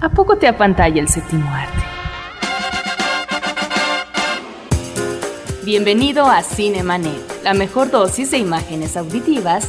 ¿A poco te apantalla el séptimo arte? Bienvenido a Cinemanet, la mejor dosis de imágenes auditivas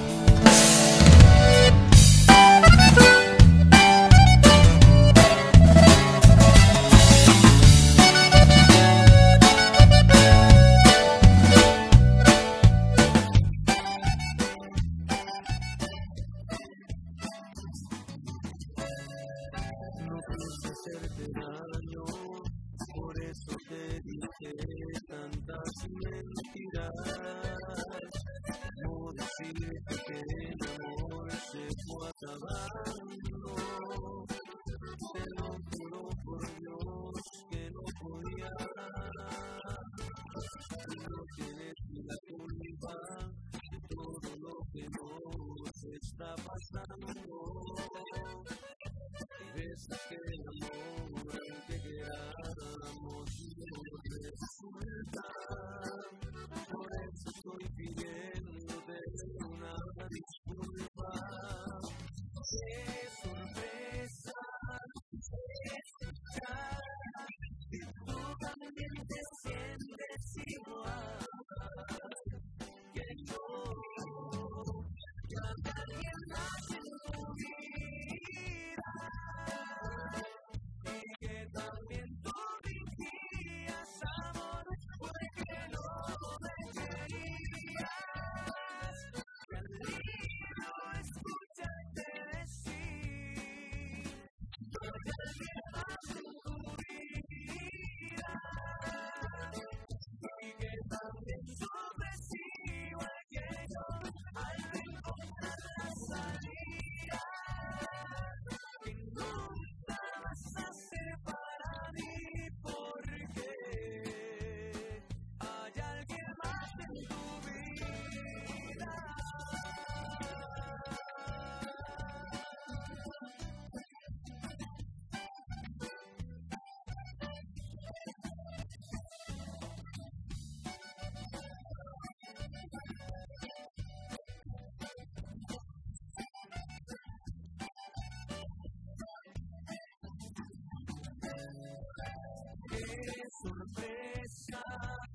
arriba de todo lo que nos está pasando. Deja que el amor al que queramos nos resulta. Por eso estoy pidiéndote una disculpa. ¡Qué sorpresa!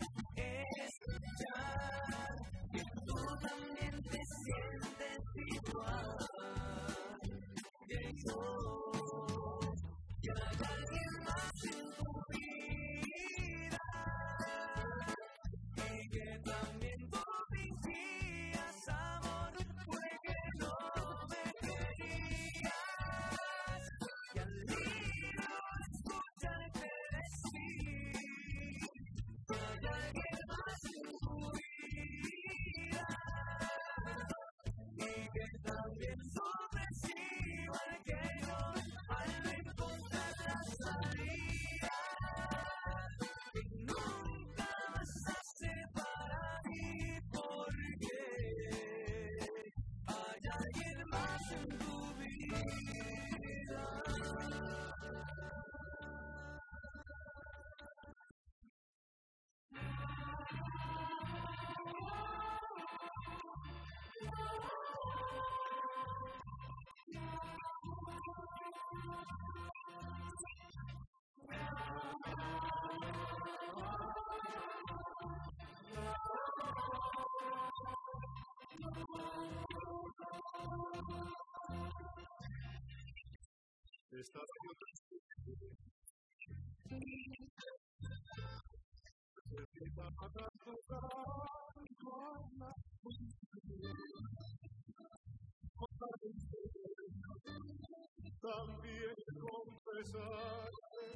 También confesarte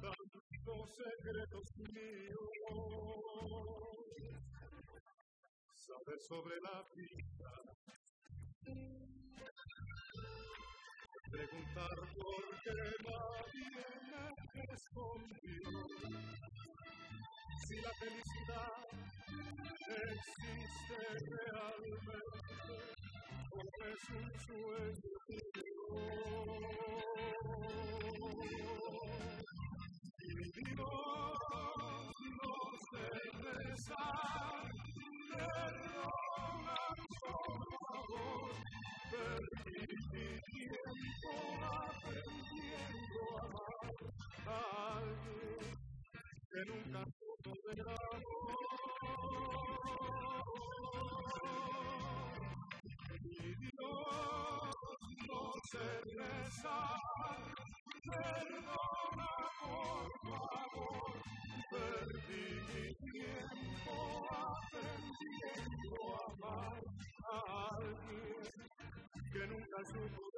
tanto secretos míos. Saber sobre la vida. Preguntar por qué nadie me respondió. Si la felicidad existe realmente, o es un sueño Dios no sé rezar, perdona por favor, perdí tiempo aprendiendo a amar a alguien que nunca supo del amor. Mi Dios no sé rezar, perdona por favor, perdí mi tiempo aprendiendo a amar a alguien que nunca supo.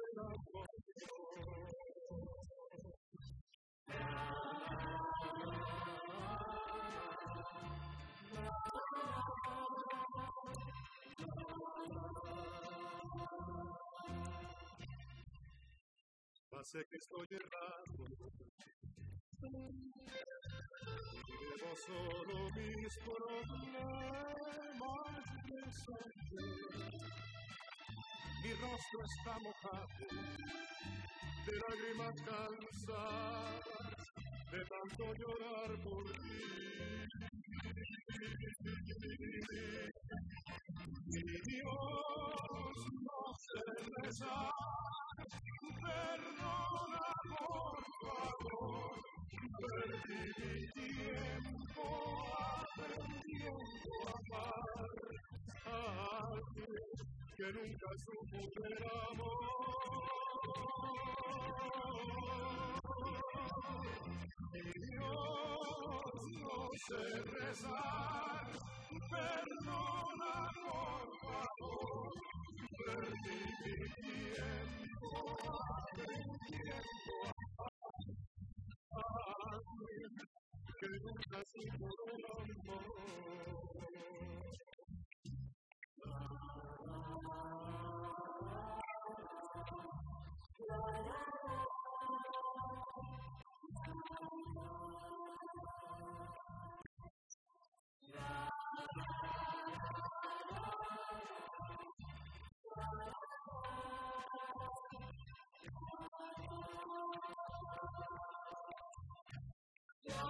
sé que estoy errado. Pero solo mis problemas presentes Mi rostro está mojado de lágrimas cansadas de tanto llorar por ti. Mi Dios no se rezar, perdona por favor, perdí mi tiempo aprendiendo a amar a alguien que nunca supo del amor. Mi Dios no sé rezar, perdona por favor, perdí mi tiempo a alguien que nunca supo del amor. you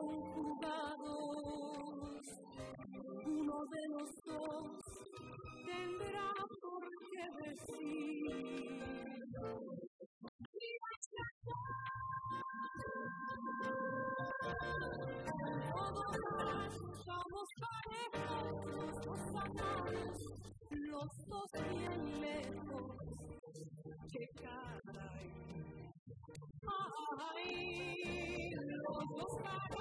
conjugados. Uno de los dos tendrá por qué decir. Todos somos parejos, los dos amamos, los dos bien lejos. ¡Qué caray! ¡Ay! Los dos pagamos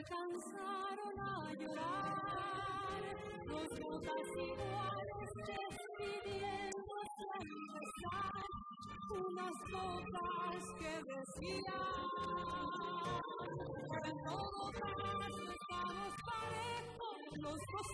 alcanzaron a llorar. Los gotas iguales despidiéndose al besar unas gotas que decían en todo caso estamos parejos los dos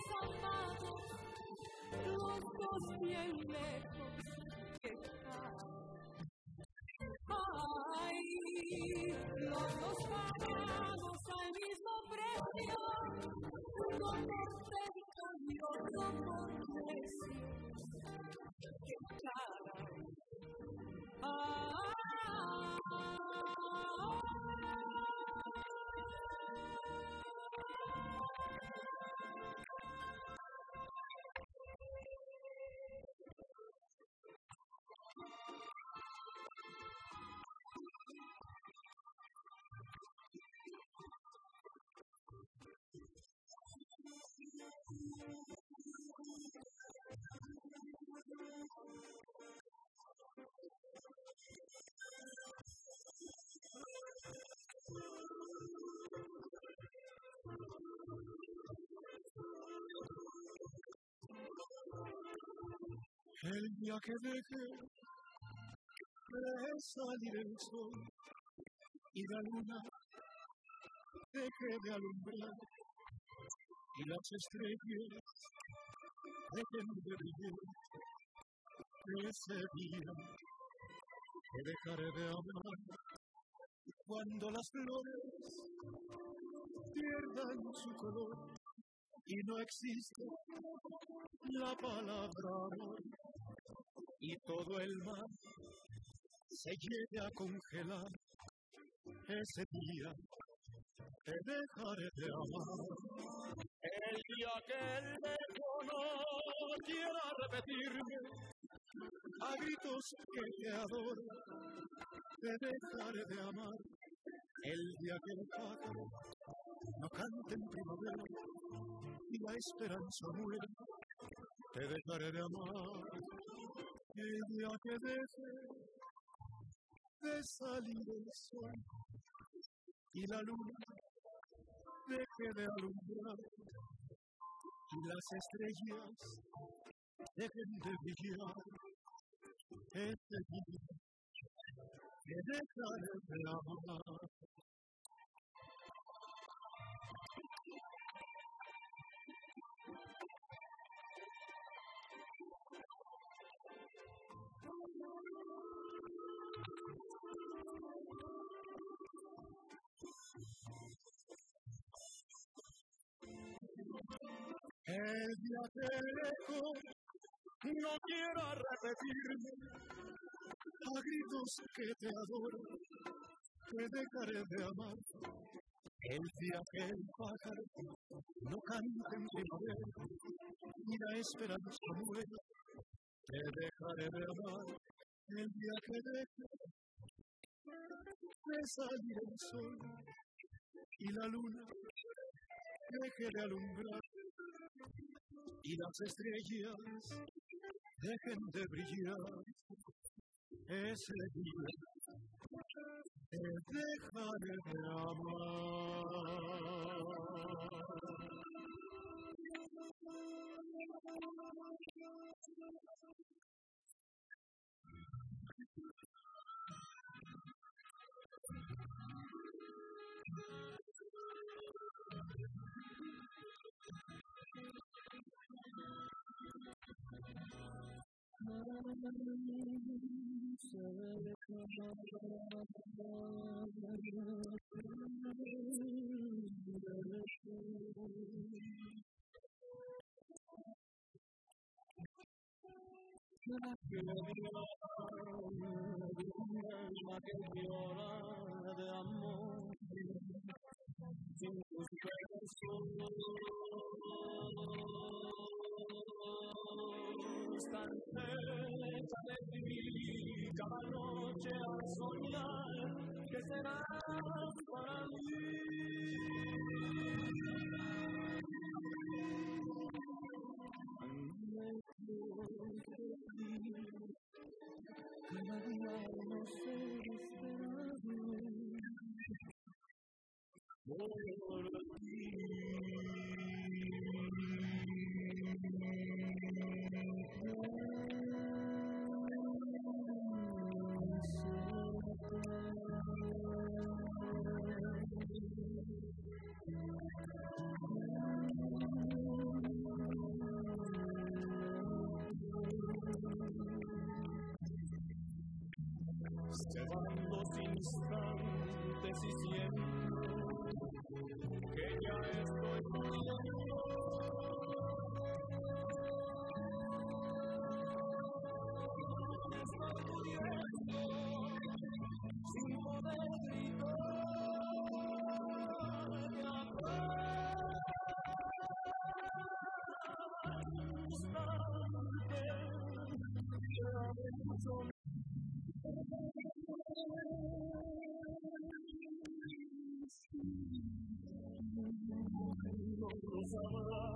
precio, uno El día que deje de salir el sol y la luna deje de alumbrar y las estrellas dejen de brillar, ese día que dejaré de amar cuando las flores pierdan su color y no existe la palabra amor y todo el mar se llegue a congelar. Ese día te dejaré de amar. El día que el no quiera repetirme a gritos que te adoro. Te dejaré de amar. El día que el pájaro no cante en primavera y la esperanza muera te dejaré de amar el día que deje de salir el sol y la luna deje de alumbrar. Y las estrellas dejen de brillar. Este día que dejaré de amar no quiera repetirme a gritos que te adoro, te dejaré de amar. El día que el pájaro no cante en primavera y la esperanza muera, te dejaré de amar. El día que deje de salir el sol y la luna deje de alumbrar y las estrellas dejen de brillar. Ese día te dejaré de amar. Sin tus besos tan cerca de ti cada noche al soñar que serás para mí Se van los instantes y siento que ya estoy muriendo. Estoy muriendo sin poder gritar de amor. Instante, ya me y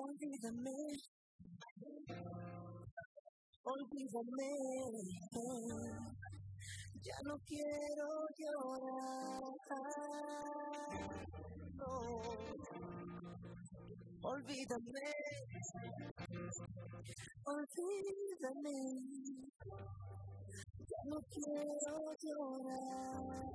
Olvídame, olvídame, ya no quiero llorar. No. Olvídame, olvídame, ya no quiero llorar.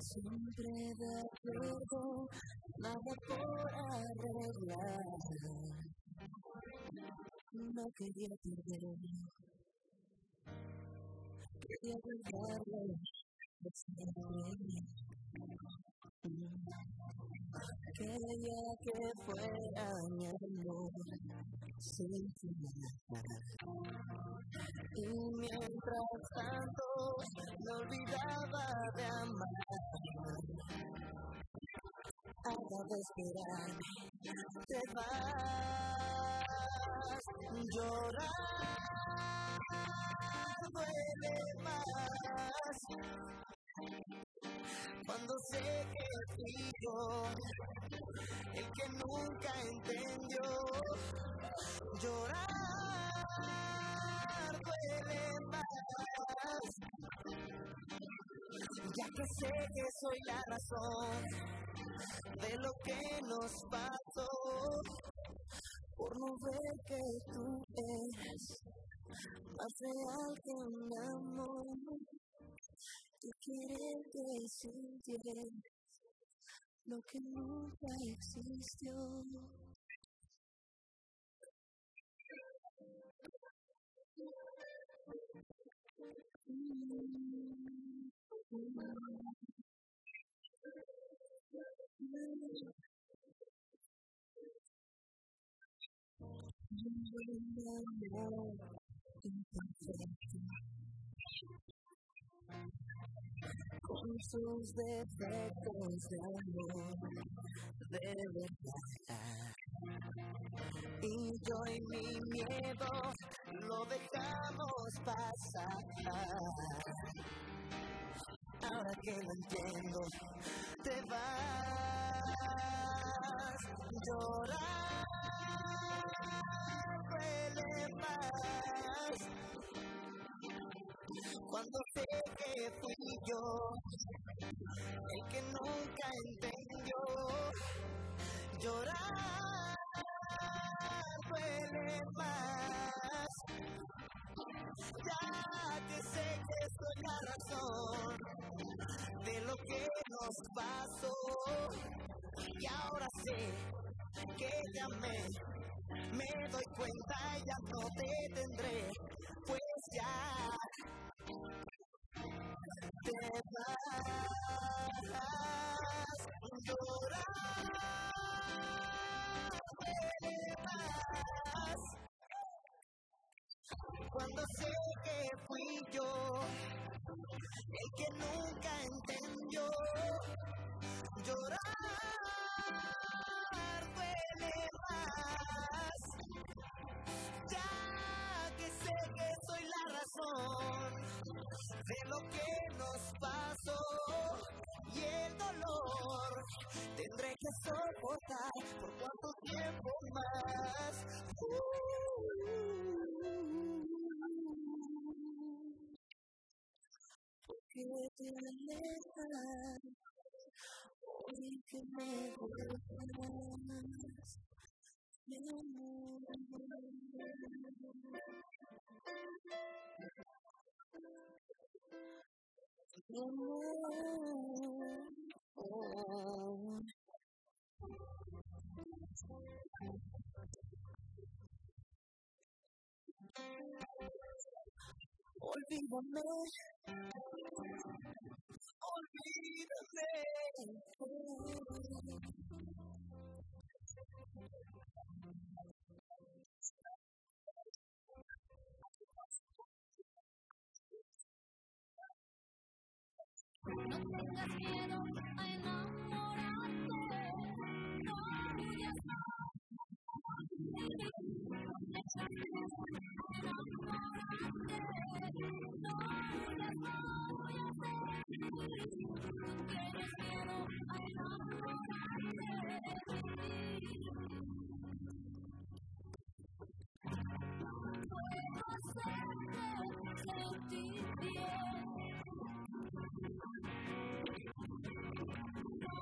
Siempre de acuerdo, nada por arreglar. No quería perderme, quería guardarlo, desde Quería que fuera mi amor sin final. Y mientras tanto me olvidaba de amar. Acabo de esperar, te vas llorar, duele más cuando sé que yo el que nunca entendió. Llorar duele más. Ya que sé que soy la razón de lo que nos pasó por no ver que tú eres más real que un amor y querer que sintieras lo que nunca existió. Con sus defectos de amor de verdad. Y yo y mi miedo lo dejamos pasar. Ahora que lo entiendo, te vas llorar, duele más cuando que fui yo el que nunca entendió. Llorar duele más. Ya que sé que soy la razón de lo que nos pasó. Y ahora sé que me me doy cuenta y ya no te tendré. Pues ya cuando sé que fui yo el que nunca entendió llorar duele más. Ya que sé que soy la razón de lo que nos pasó y el dolor tendré que soportar por cuánto tiempo más. porque te alejas hoy que me gustas mi amor Olvídame, olvídame. No tengas miedo a enamorarte, no huyas más. No tengas miedo a enamorarte, no huyas más, voy a ser. No tienes miedo a enamorarte. Puedo hacerte sentir bien.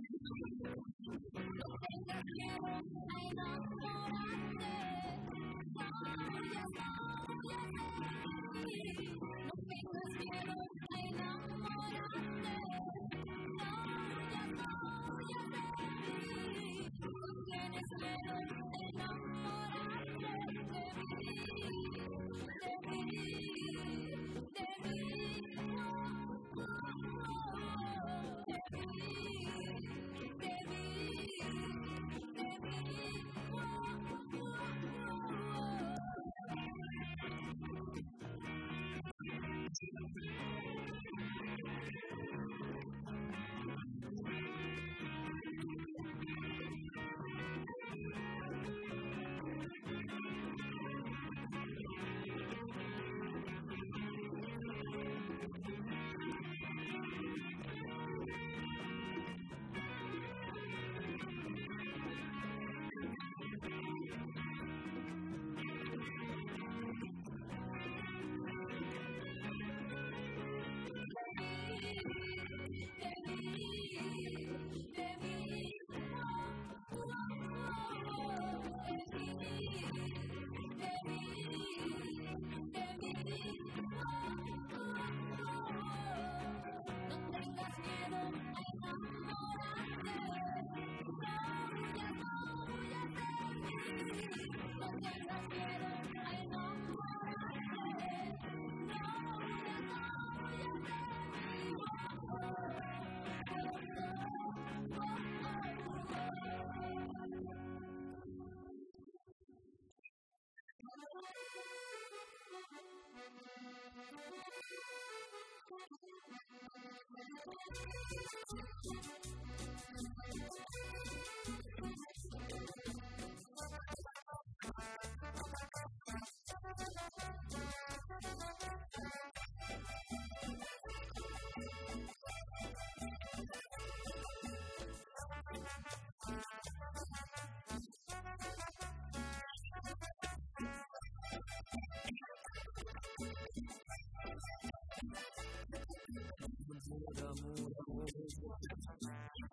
noche junto a mí podrás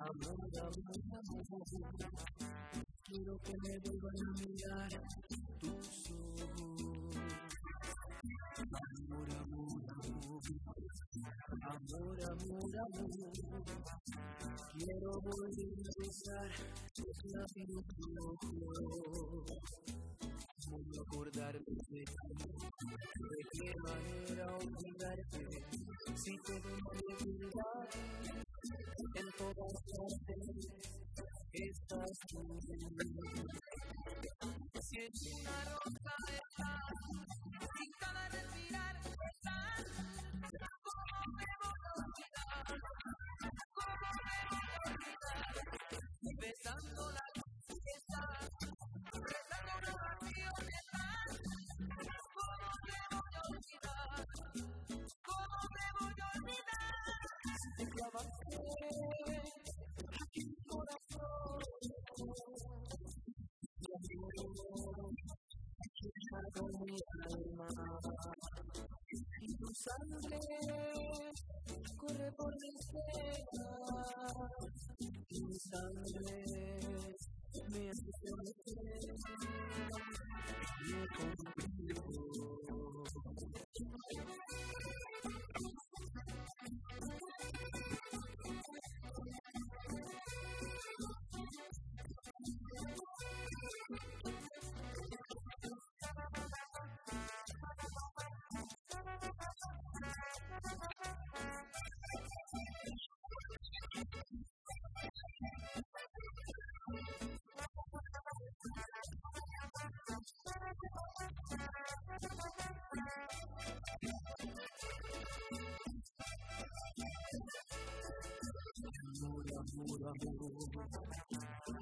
sentir bien Quiero que me vuelvan a mirar tus ojos. Amor, amor, amor. Amor, amor, amor. Quiero volver a besar tus labios rojos. Voy acordarme de ti. De qué manera olvidarte si me olvidar en todas partes estás tú. Si en una rosa estás, corre por mis venas, mi sangre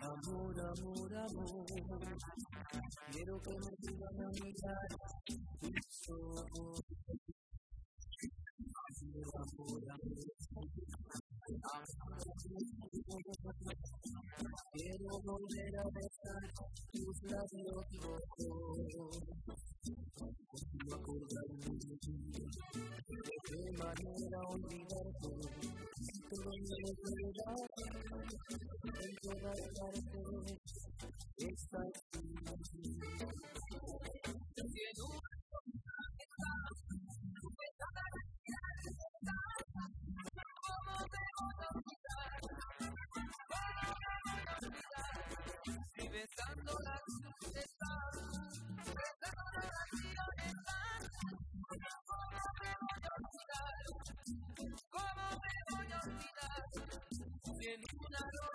amor, amor, amor. Quiero que me digan a mirar tus ojos. Amor, amor, amor. Quiero volver a besar tus labios rojos. No acordarme de ti, de qué manera olvidarte, todo me verdad, en todas partes Y besando la la ¿cómo me voy a olvidar? ¿Cómo me voy a olvidar? En una noche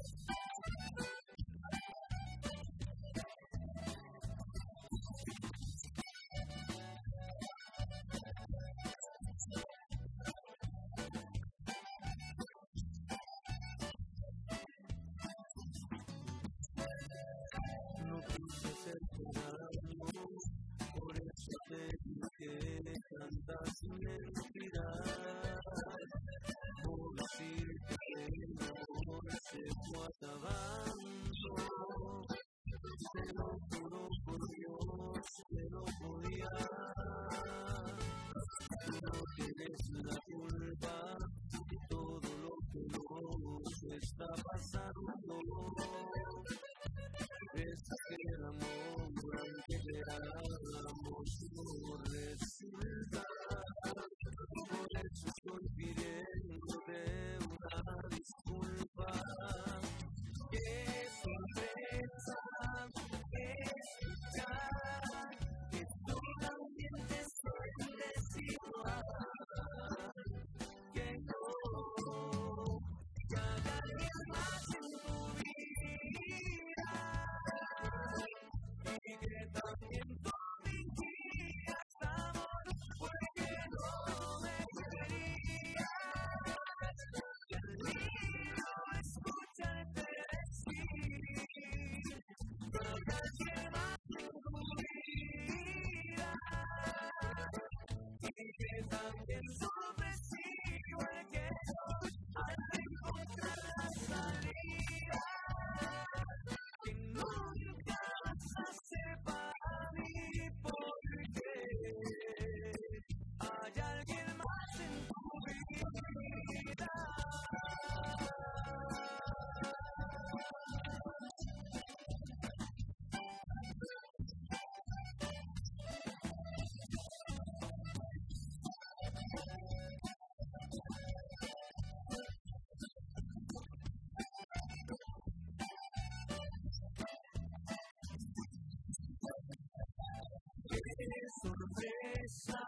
sorpresa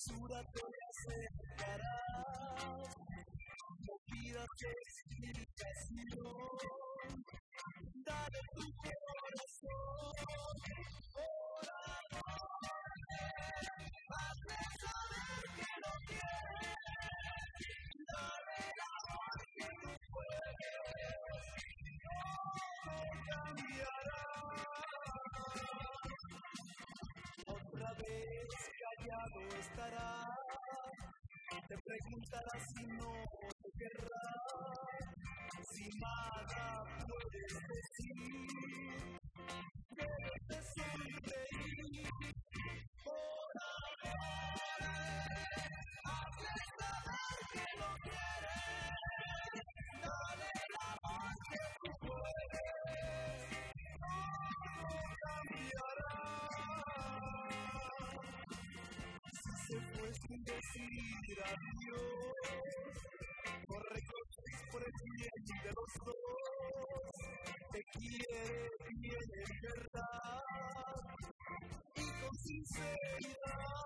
dulzura te acercarás. No pidas explicación. buscará, te preguntará si no te querrá, si nada puedes se fue sin decir adiós. Correcto, por el bien de los dos. Te quiere bien en verdad y con sinceridad.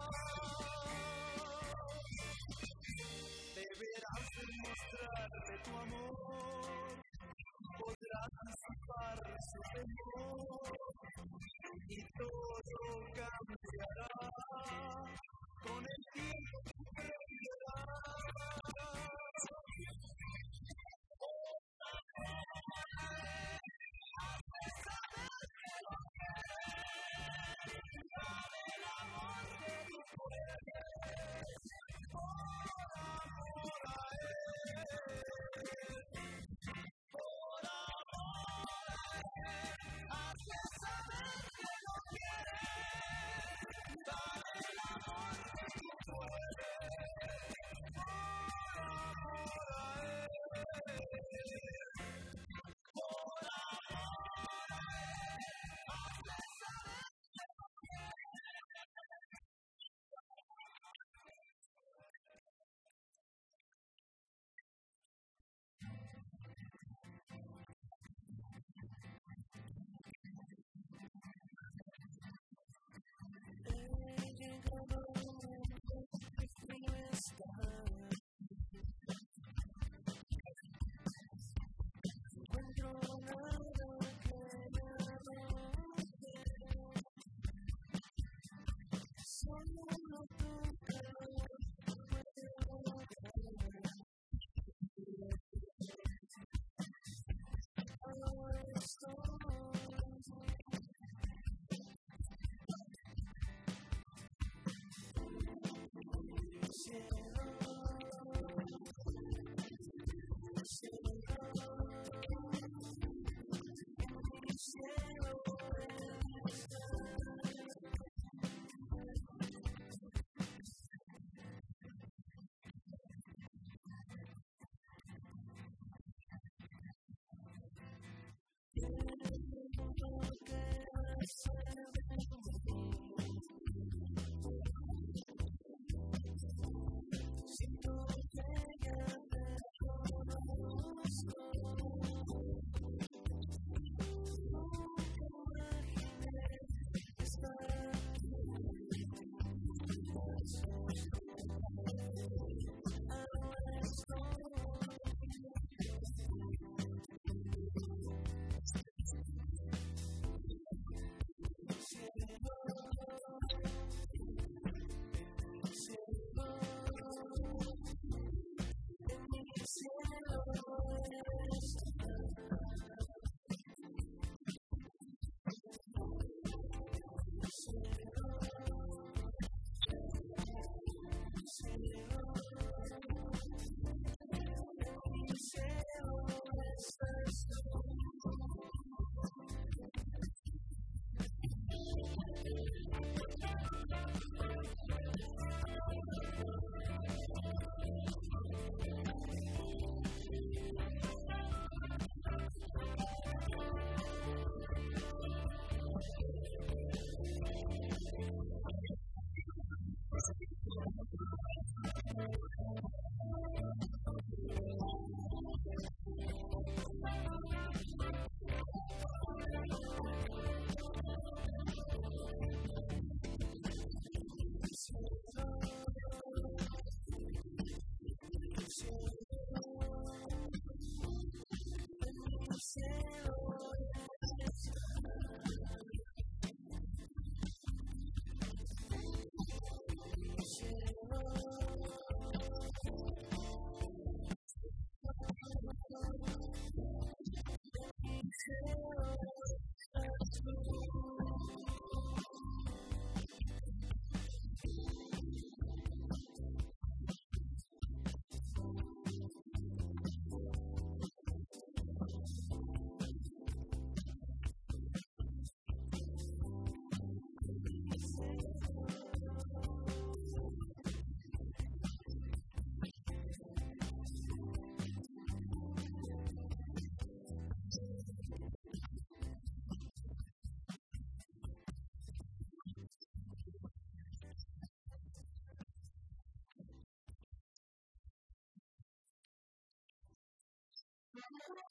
Estás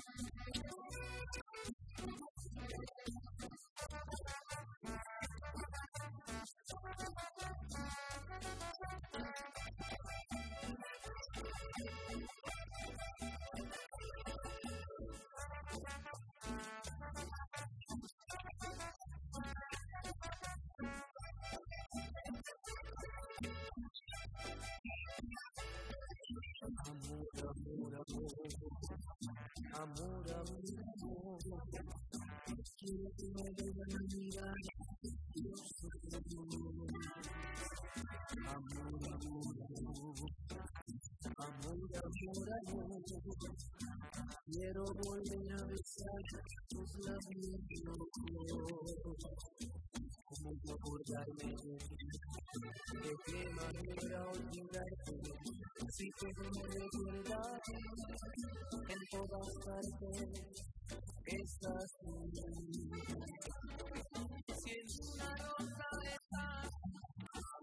tú. Amor, amor, quiero que me vuelvan a mirar, yo soy amor, amor, amor, amor, amor, quiero volver a besar tus labios como yo acordarme de qué manera olvidarte si todo me recuerda en todas partes estás tú si en una rosa estás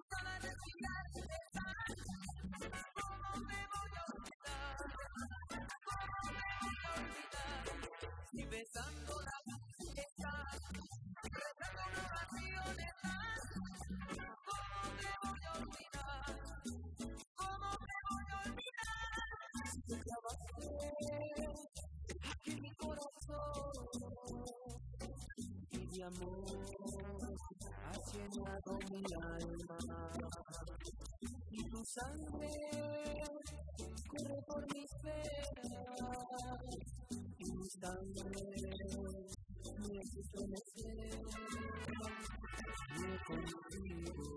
para respirar estás cómo me voy besando amor. Has llenado mi alma. Y tu sangre corre por mis venas y mi me estremece me contigo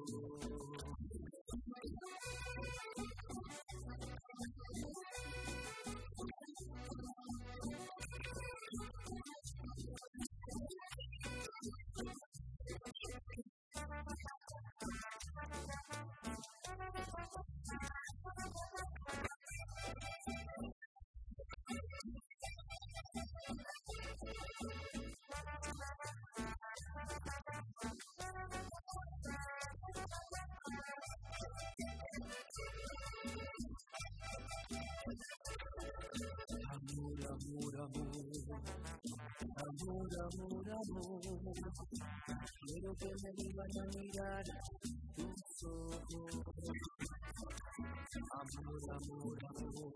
amor, amor, amor. Quiero que me digan a mirar tus ojos. Amor, amor, amor.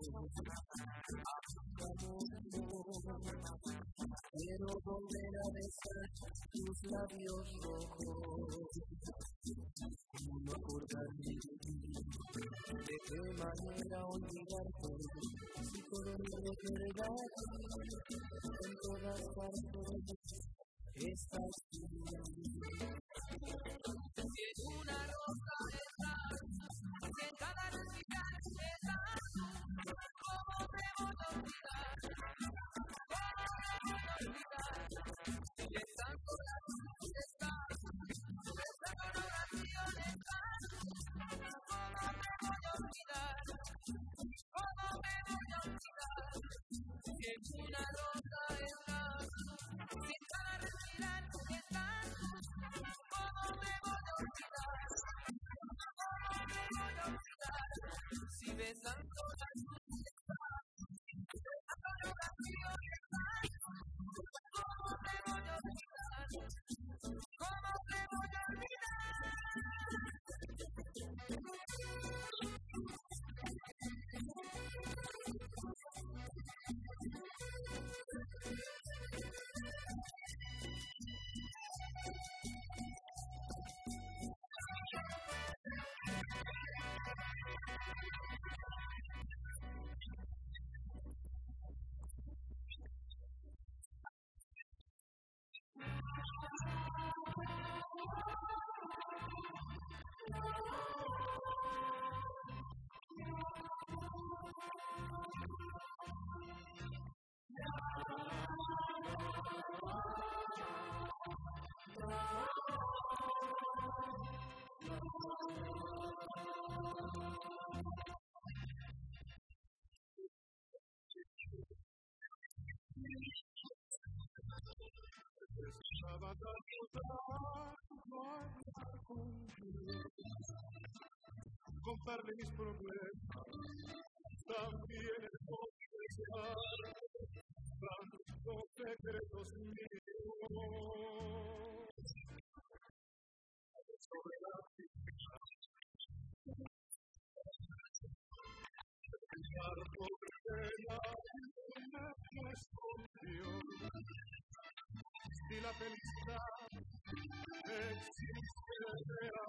Amor, amor. Quiero volver a besar tus labios rojos. No acordarme de ti. De qué manera olvidarte. Si todo me recuerda en todas partes Si es una rosa estás, si en cada respirar estás, ¿cómo me voy a olvidar? ¿Cómo me a olvidar? Si besando la luz estás, besando la oración estás, ¿cómo a olvidar? ¿Cómo me a olvidar? Si es una rosa cada contarle mis problemas. Existe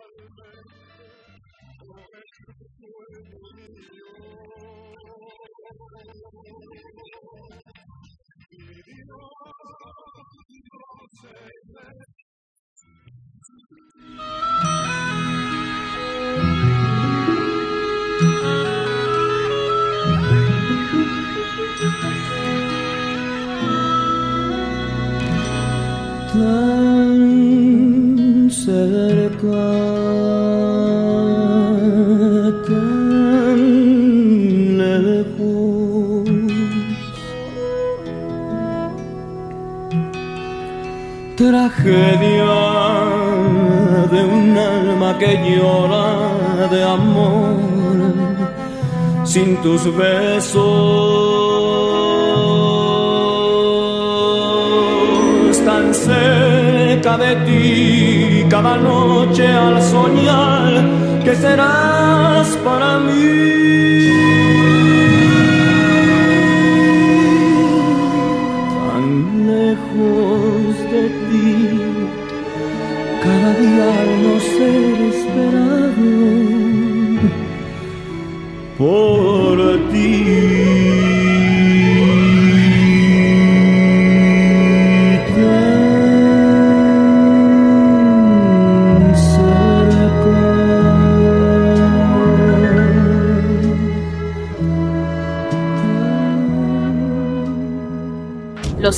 Tragedia de un alma que llora de amor. Sin tus besos tan cerca de ti cada noche al soñar que serás para mí tan lejos de ti cada día al no ser esperado por